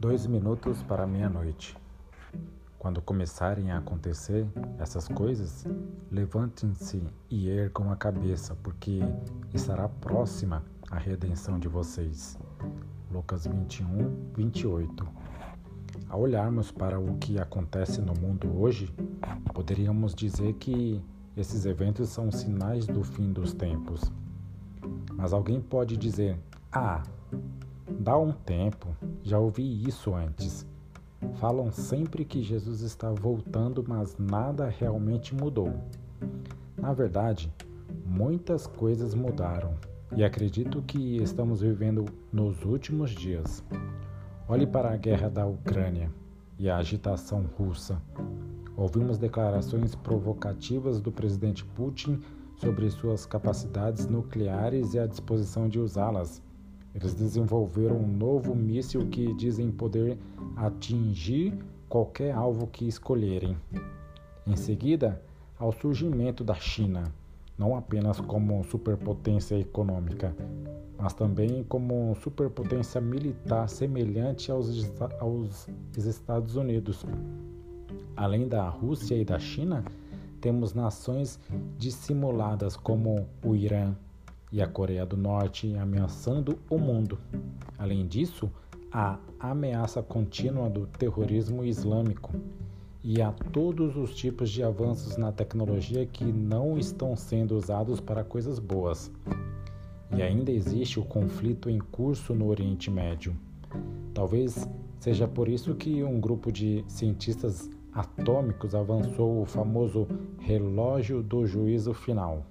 Dois minutos para meia-noite. Quando começarem a acontecer essas coisas, levantem-se e ergam a cabeça, porque estará próxima a redenção de vocês. Lucas 21, 28. Ao olharmos para o que acontece no mundo hoje, poderíamos dizer que esses eventos são sinais do fim dos tempos. Mas alguém pode dizer: Ah, dá um tempo, já ouvi isso antes. Falam sempre que Jesus está voltando, mas nada realmente mudou. Na verdade, muitas coisas mudaram e acredito que estamos vivendo nos últimos dias. Olhe para a guerra da Ucrânia e a agitação russa. Ouvimos declarações provocativas do presidente Putin sobre suas capacidades nucleares e a disposição de usá-las. Eles desenvolveram um novo míssil que dizem poder atingir qualquer alvo que escolherem. Em seguida, ao surgimento da China, não apenas como superpotência econômica, mas também como superpotência militar semelhante aos, aos Estados Unidos. Além da Rússia e da China, temos nações dissimuladas como o Irã e a Coreia do Norte ameaçando o mundo. Além disso, a ameaça contínua do terrorismo islâmico e a todos os tipos de avanços na tecnologia que não estão sendo usados para coisas boas. E ainda existe o conflito em curso no Oriente Médio. Talvez seja por isso que um grupo de cientistas atômicos avançou o famoso relógio do juízo final.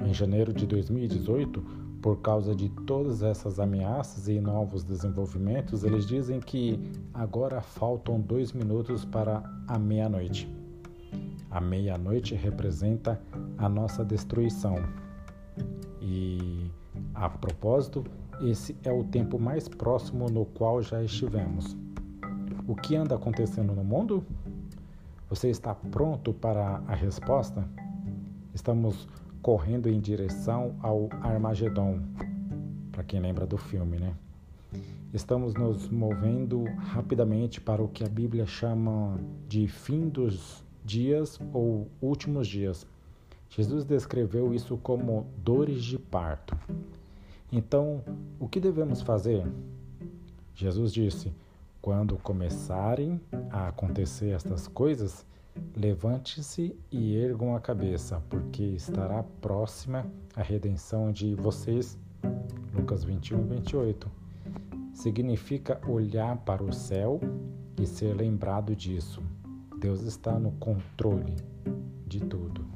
Em janeiro de 2018, por causa de todas essas ameaças e novos desenvolvimentos, eles dizem que agora faltam dois minutos para a meia-noite. A meia-noite representa a nossa destruição. E, a propósito, esse é o tempo mais próximo no qual já estivemos. O que anda acontecendo no mundo? Você está pronto para a resposta? Estamos correndo em direção ao Armagedon, para quem lembra do filme, né? Estamos nos movendo rapidamente para o que a Bíblia chama de fim dos dias ou últimos dias. Jesus descreveu isso como dores de parto. Então, o que devemos fazer? Jesus disse: quando começarem a acontecer estas coisas, levante-se e ergam a cabeça, porque estará próxima a redenção de vocês. Lucas 21, 28. Significa olhar para o céu e ser lembrado disso. Deus está no controle de tudo.